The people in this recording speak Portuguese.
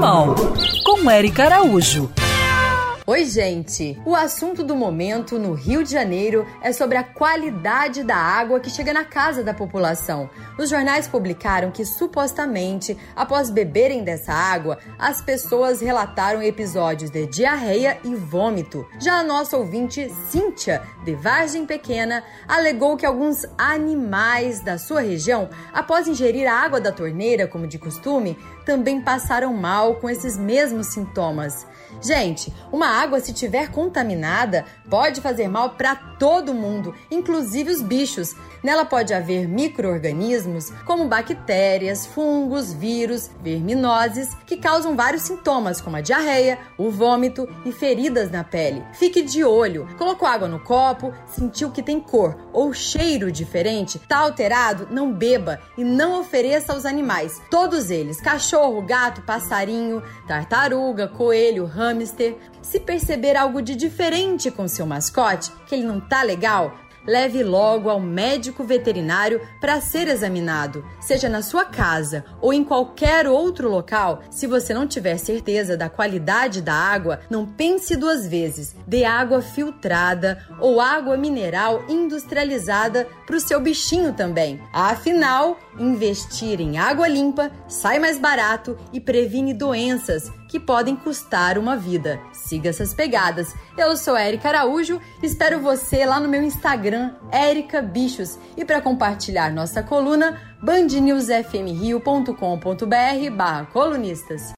Limão, com Eric Araújo. Oi, gente! O assunto do momento no Rio de Janeiro é sobre a qualidade da água que chega na casa da população. Os jornais publicaram que, supostamente, após beberem dessa água, as pessoas relataram episódios de diarreia e vômito. Já a nossa ouvinte, Cíntia, de Vargem Pequena, alegou que alguns animais da sua região, após ingerir a água da torneira, como de costume, também passaram mal com esses mesmos sintomas. Gente, uma água, se tiver contaminada, pode fazer mal para todo mundo, inclusive os bichos. Nela pode haver micro-organismos como bactérias, fungos, vírus, verminoses, que causam vários sintomas, como a diarreia, o vômito e feridas na pele. Fique de olho. Colocou água no copo, sentiu que tem cor ou cheiro diferente, tá alterado? Não beba e não ofereça aos animais. Todos eles, cachorro, gato, passarinho, tartaruga, coelho, hamster. Se perceber algo de diferente com seu mascote, que ele não tá legal, leve logo ao médico veterinário para ser examinado. Seja na sua casa ou em qualquer outro local, se você não tiver certeza da qualidade da água, não pense duas vezes. Dê água filtrada ou água mineral industrializada para o seu bichinho também. Afinal, investir em água limpa sai mais barato e previne doenças que podem custar uma vida. Siga essas pegadas. Eu sou Érica Araújo, espero você lá no meu Instagram, Bichos. E para compartilhar nossa coluna, bandnewsfmrio.com.br barra colunistas.